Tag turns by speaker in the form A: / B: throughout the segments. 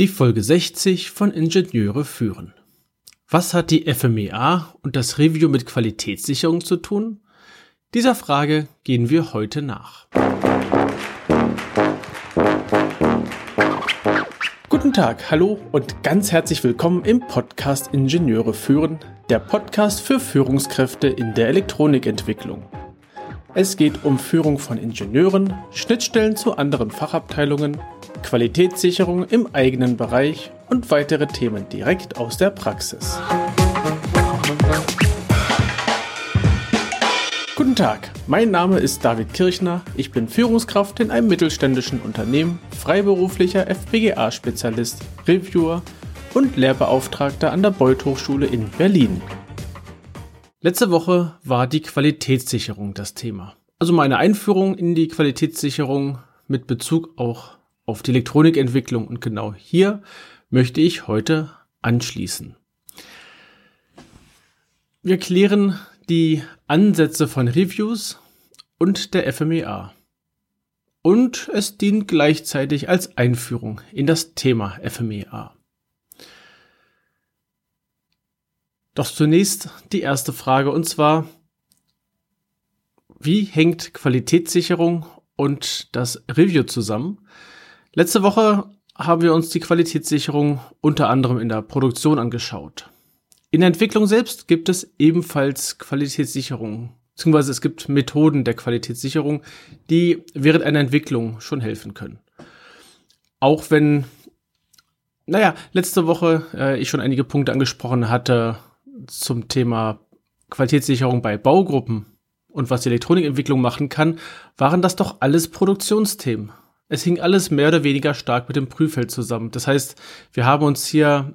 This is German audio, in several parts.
A: Die Folge 60 von Ingenieure führen. Was hat die FMEA und das Review mit Qualitätssicherung zu tun? Dieser Frage gehen wir heute nach. Guten Tag, hallo und ganz herzlich willkommen im Podcast Ingenieure führen, der Podcast für Führungskräfte in der Elektronikentwicklung. Es geht um Führung von Ingenieuren, Schnittstellen zu anderen Fachabteilungen, Qualitätssicherung im eigenen Bereich und weitere Themen direkt aus der Praxis. Guten Tag, mein Name ist David Kirchner, ich bin Führungskraft in einem mittelständischen Unternehmen, freiberuflicher FPGA-Spezialist, Reviewer und Lehrbeauftragter an der Beuth Hochschule in Berlin. Letzte Woche war die Qualitätssicherung das Thema. Also meine Einführung in die Qualitätssicherung mit Bezug auch auf die Elektronikentwicklung und genau hier möchte ich heute anschließen. Wir klären die Ansätze von Reviews und der FMEA. Und es dient gleichzeitig als Einführung in das Thema FMEA. Doch zunächst die erste Frage und zwar, wie hängt Qualitätssicherung und das Review zusammen? Letzte Woche haben wir uns die Qualitätssicherung unter anderem in der Produktion angeschaut. In der Entwicklung selbst gibt es ebenfalls Qualitätssicherung, beziehungsweise es gibt Methoden der Qualitätssicherung, die während einer Entwicklung schon helfen können. Auch wenn, naja, letzte Woche äh, ich schon einige Punkte angesprochen hatte, zum Thema Qualitätssicherung bei Baugruppen und was die Elektronikentwicklung machen kann, waren das doch alles Produktionsthemen. Es hing alles mehr oder weniger stark mit dem Prüffeld zusammen. Das heißt, wir haben uns hier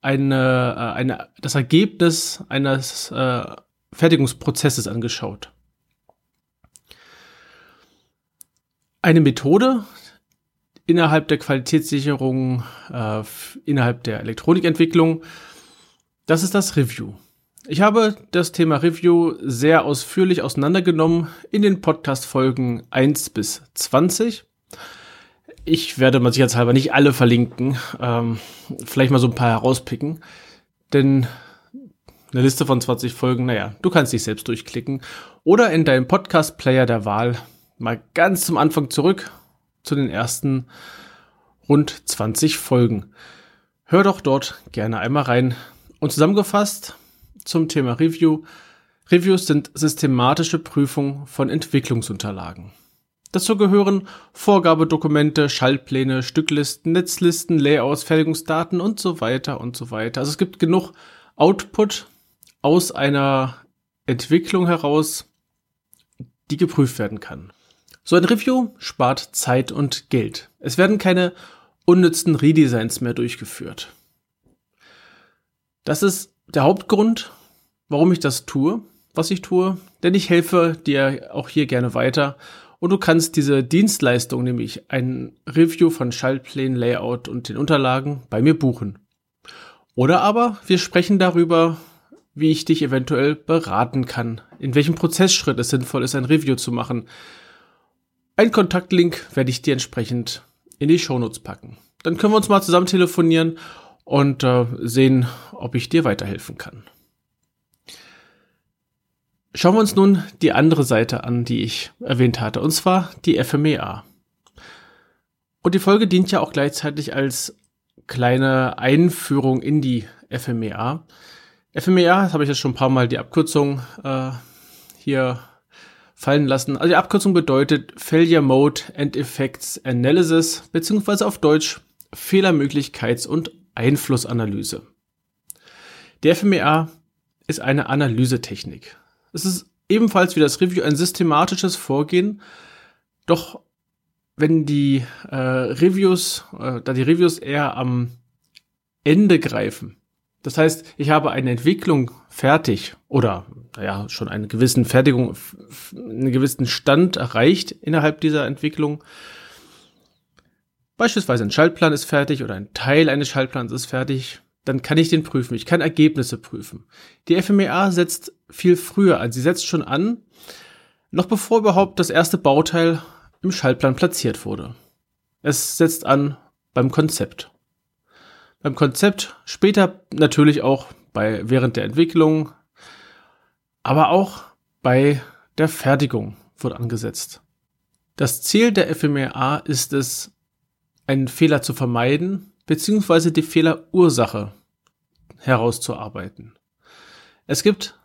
A: eine, äh, eine, das Ergebnis eines äh, Fertigungsprozesses angeschaut. Eine Methode innerhalb der Qualitätssicherung, äh, innerhalb der Elektronikentwicklung, das ist das Review. Ich habe das Thema Review sehr ausführlich auseinandergenommen in den Podcast-Folgen 1 bis 20. Ich werde mal sicherheitshalber nicht alle verlinken, ähm, vielleicht mal so ein paar herauspicken, denn eine Liste von 20 Folgen, naja, du kannst dich selbst durchklicken oder in deinem Podcast-Player der Wahl mal ganz zum Anfang zurück zu den ersten rund 20 Folgen. Hör doch dort gerne einmal rein, und zusammengefasst zum Thema Review. Reviews sind systematische Prüfung von Entwicklungsunterlagen. Dazu gehören Vorgabedokumente, Schaltpläne, Stücklisten, Netzlisten, Layouts, Fertigungsdaten und so weiter und so weiter. Also es gibt genug Output aus einer Entwicklung heraus, die geprüft werden kann. So ein Review spart Zeit und Geld. Es werden keine unnützen Redesigns mehr durchgeführt. Das ist der Hauptgrund, warum ich das tue, was ich tue, denn ich helfe dir auch hier gerne weiter und du kannst diese Dienstleistung, nämlich ein Review von Schaltplänen, Layout und den Unterlagen bei mir buchen. Oder aber wir sprechen darüber, wie ich dich eventuell beraten kann, in welchem Prozessschritt es sinnvoll ist, ein Review zu machen. Ein Kontaktlink werde ich dir entsprechend in die Shownotes packen. Dann können wir uns mal zusammen telefonieren und äh, sehen, ob ich dir weiterhelfen kann. Schauen wir uns nun die andere Seite an, die ich erwähnt hatte, und zwar die FMEA. Und die Folge dient ja auch gleichzeitig als kleine Einführung in die FMEA. FMEA, das habe ich jetzt schon ein paar Mal die Abkürzung äh, hier fallen lassen. Also die Abkürzung bedeutet Failure Mode and Effects Analysis, beziehungsweise auf Deutsch Fehlermöglichkeits- und Einflussanalyse. Der FMEA ist eine Analysetechnik. Es ist ebenfalls wie das Review ein systematisches Vorgehen, doch wenn die äh, Reviews, äh, da die Reviews eher am Ende greifen, das heißt, ich habe eine Entwicklung fertig oder naja, schon eine gewissen Fertigung, einen gewissen Stand erreicht innerhalb dieser Entwicklung, Beispielsweise ein Schaltplan ist fertig oder ein Teil eines Schaltplans ist fertig, dann kann ich den prüfen. Ich kann Ergebnisse prüfen. Die FMEA setzt viel früher an. Sie setzt schon an, noch bevor überhaupt das erste Bauteil im Schaltplan platziert wurde. Es setzt an beim Konzept. beim Konzept, später natürlich auch bei während der Entwicklung, aber auch bei der Fertigung wird angesetzt. Das Ziel der FMEA ist es, einen Fehler zu vermeiden, beziehungsweise die Fehlerursache herauszuarbeiten. Es gibt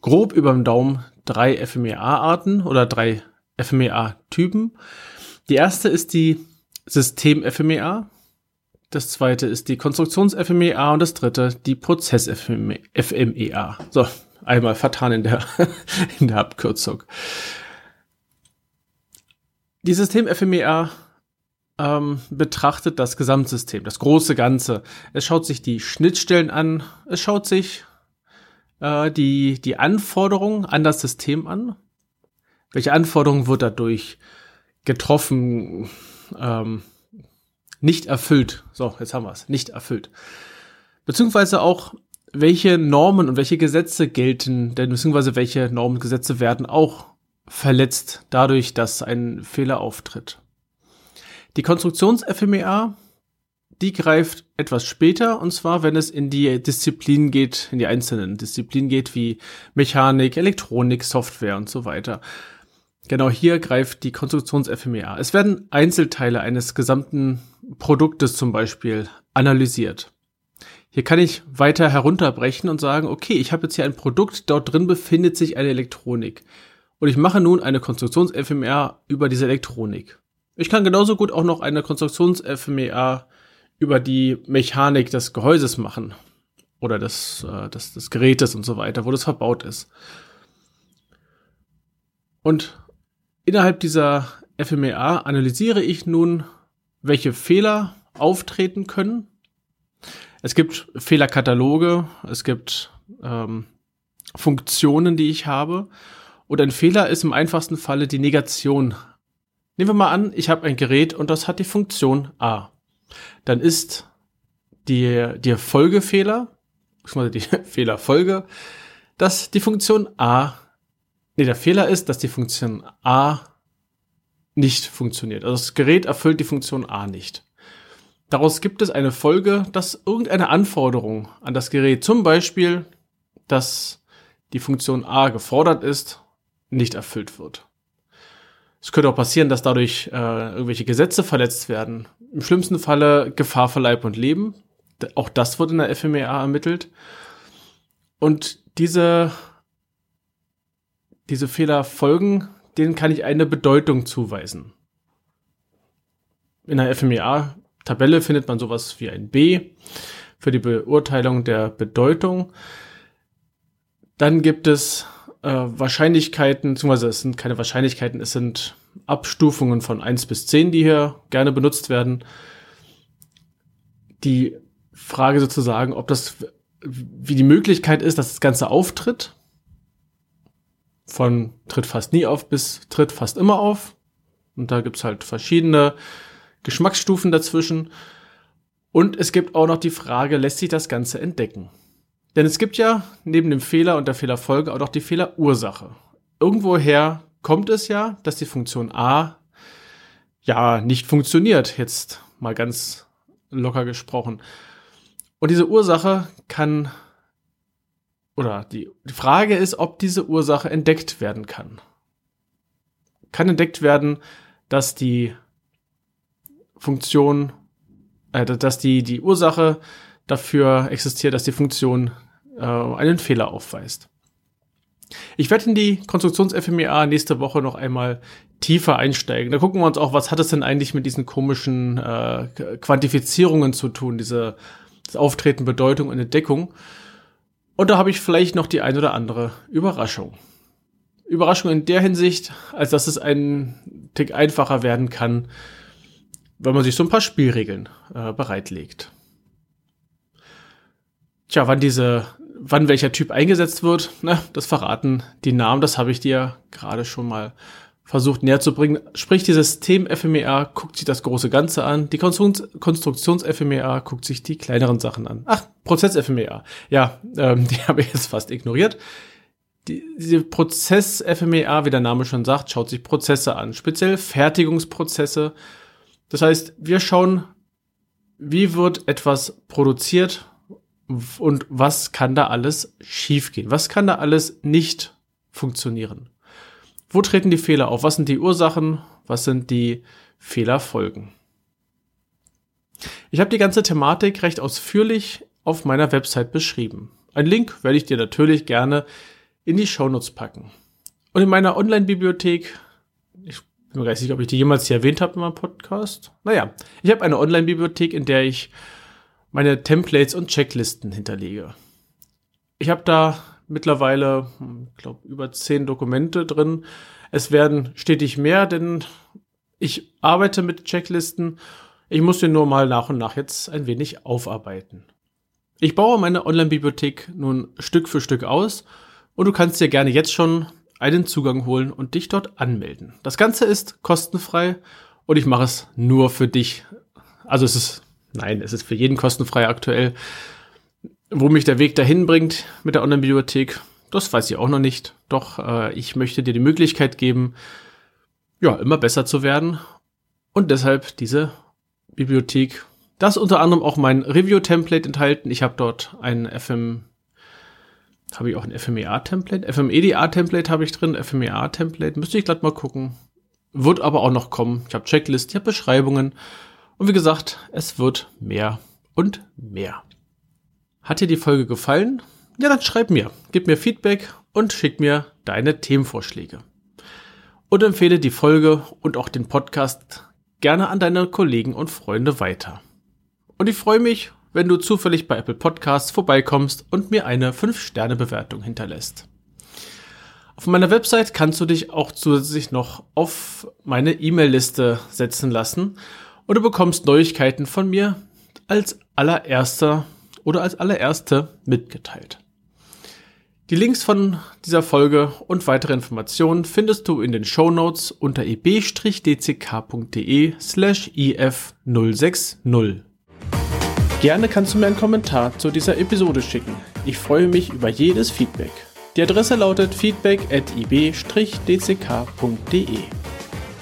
A: grob über dem Daumen drei FMEA-Arten oder drei FMEA-Typen. Die erste ist die System-FMEA, das zweite ist die Konstruktions-FMEA und das dritte die Prozess-FMEA. So, einmal vertan in der, in der Abkürzung. Die System-FMEA ähm, betrachtet das Gesamtsystem, das große Ganze. Es schaut sich die Schnittstellen an, es schaut sich äh, die, die Anforderungen an das System an. Welche Anforderungen wird dadurch getroffen, ähm, nicht erfüllt? So, jetzt haben wir es, nicht erfüllt. Beziehungsweise auch, welche Normen und welche Gesetze gelten, denn beziehungsweise welche Normen und Gesetze werden auch verletzt dadurch, dass ein Fehler auftritt. Die Konstruktions-FMEA, die greift etwas später, und zwar, wenn es in die Disziplinen geht, in die einzelnen Disziplinen geht, wie Mechanik, Elektronik, Software und so weiter. Genau hier greift die Konstruktions-FMEA. Es werden Einzelteile eines gesamten Produktes zum Beispiel analysiert. Hier kann ich weiter herunterbrechen und sagen, okay, ich habe jetzt hier ein Produkt, dort drin befindet sich eine Elektronik. Und ich mache nun eine Konstruktions-FMEA über diese Elektronik. Ich kann genauso gut auch noch eine Konstruktions-FMEA über die Mechanik des Gehäuses machen. Oder des, äh, des, des Gerätes und so weiter, wo das verbaut ist. Und innerhalb dieser FMEA analysiere ich nun, welche Fehler auftreten können. Es gibt Fehlerkataloge, es gibt ähm, Funktionen, die ich habe. Und ein Fehler ist im einfachsten Falle die Negation Nehmen wir mal an, ich habe ein Gerät und das hat die Funktion A. Dann ist die, die Folgefehler, beziehungsweise die Fehlerfolge, dass die Funktion A, nee, der Fehler ist, dass die Funktion A nicht funktioniert. Also das Gerät erfüllt die Funktion A nicht. Daraus gibt es eine Folge, dass irgendeine Anforderung an das Gerät, zum Beispiel, dass die Funktion A gefordert ist, nicht erfüllt wird. Es könnte auch passieren, dass dadurch äh, irgendwelche Gesetze verletzt werden. Im schlimmsten Falle Gefahr für Leib und Leben. Auch das wird in der FMEA ermittelt. Und diese, diese Fehlerfolgen, denen kann ich eine Bedeutung zuweisen. In der FMEA-Tabelle findet man sowas wie ein B für die Beurteilung der Bedeutung. Dann gibt es äh, Wahrscheinlichkeiten, beziehungsweise es sind keine Wahrscheinlichkeiten, es sind Abstufungen von 1 bis 10, die hier gerne benutzt werden. Die Frage sozusagen, ob das, wie die Möglichkeit ist, dass das Ganze auftritt. Von tritt fast nie auf bis tritt fast immer auf. Und da gibt's halt verschiedene Geschmacksstufen dazwischen. Und es gibt auch noch die Frage, lässt sich das Ganze entdecken? Denn es gibt ja neben dem Fehler und der Fehlerfolge auch noch die Fehlerursache. Irgendwoher kommt es ja, dass die Funktion A ja nicht funktioniert, jetzt mal ganz locker gesprochen. Und diese Ursache kann, oder die, die Frage ist, ob diese Ursache entdeckt werden kann. Kann entdeckt werden, dass die Funktion, äh, dass die, die Ursache dafür existiert, dass die Funktion äh, einen Fehler aufweist. Ich werde in die Konstruktions-FMEA nächste Woche noch einmal tiefer einsteigen. Da gucken wir uns auch, was hat es denn eigentlich mit diesen komischen äh, Quantifizierungen zu tun, diese das Auftreten, Bedeutung und Entdeckung. Und da habe ich vielleicht noch die ein oder andere Überraschung. Überraschung in der Hinsicht, als dass es ein Tick einfacher werden kann, wenn man sich so ein paar Spielregeln äh, bereitlegt. Tja, wann diese wann welcher Typ eingesetzt wird, ne, das verraten die Namen, das habe ich dir gerade schon mal versucht näher zu bringen. Sprich, die System-FMEA guckt sich das große Ganze an, die Konstruktions-FMEA guckt sich die kleineren Sachen an. Ach, Prozess-FMEA. Ja, ähm, die habe ich jetzt fast ignoriert. Die, diese Prozess-FMEA, wie der Name schon sagt, schaut sich Prozesse an, speziell Fertigungsprozesse. Das heißt, wir schauen wie wird etwas produziert und was kann da alles schiefgehen? Was kann da alles nicht funktionieren? Wo treten die Fehler auf? Was sind die Ursachen? Was sind die Fehlerfolgen? Ich habe die ganze Thematik recht ausführlich auf meiner Website beschrieben. Ein Link werde ich dir natürlich gerne in die Shownotes packen. Und in meiner Online-Bibliothek, ich bin mir gar nicht sicher, ob ich die jemals hier erwähnt habe in meinem Podcast. Naja, ich habe eine Online-Bibliothek, in der ich meine Templates und Checklisten hinterlege. Ich habe da mittlerweile, ich hm, glaube, über zehn Dokumente drin. Es werden stetig mehr, denn ich arbeite mit Checklisten. Ich muss den nur mal nach und nach jetzt ein wenig aufarbeiten. Ich baue meine Online-Bibliothek nun Stück für Stück aus und du kannst dir gerne jetzt schon einen Zugang holen und dich dort anmelden. Das Ganze ist kostenfrei und ich mache es nur für dich. Also es ist, nein, es ist für jeden kostenfrei aktuell. Wo mich der Weg dahin bringt mit der Online-Bibliothek, das weiß ich auch noch nicht. Doch äh, ich möchte dir die Möglichkeit geben, ja, immer besser zu werden. Und deshalb diese Bibliothek. Da ist unter anderem auch mein Review-Template enthalten. Ich habe dort ein FM, habe ich auch ein FMEA-Template? FMEDA-Template habe ich drin, FMEA-Template. Müsste ich glatt mal gucken. Wird aber auch noch kommen. Ich habe Checklist, ich habe Beschreibungen. Und wie gesagt, es wird mehr und mehr. Hat dir die Folge gefallen? Ja, dann schreib mir, gib mir Feedback und schick mir deine Themenvorschläge. Und empfehle die Folge und auch den Podcast gerne an deine Kollegen und Freunde weiter. Und ich freue mich, wenn du zufällig bei Apple Podcasts vorbeikommst und mir eine 5-Sterne-Bewertung hinterlässt. Auf meiner Website kannst du dich auch zusätzlich noch auf meine E-Mail-Liste setzen lassen und du bekommst Neuigkeiten von mir als allererster oder als allererste mitgeteilt. Die Links von dieser Folge und weitere Informationen findest du in den Show Notes unter eb-dck.de slash if060. Gerne kannst du mir einen Kommentar zu dieser Episode schicken. Ich freue mich über jedes Feedback. Die Adresse lautet feedback at ib-dck.de.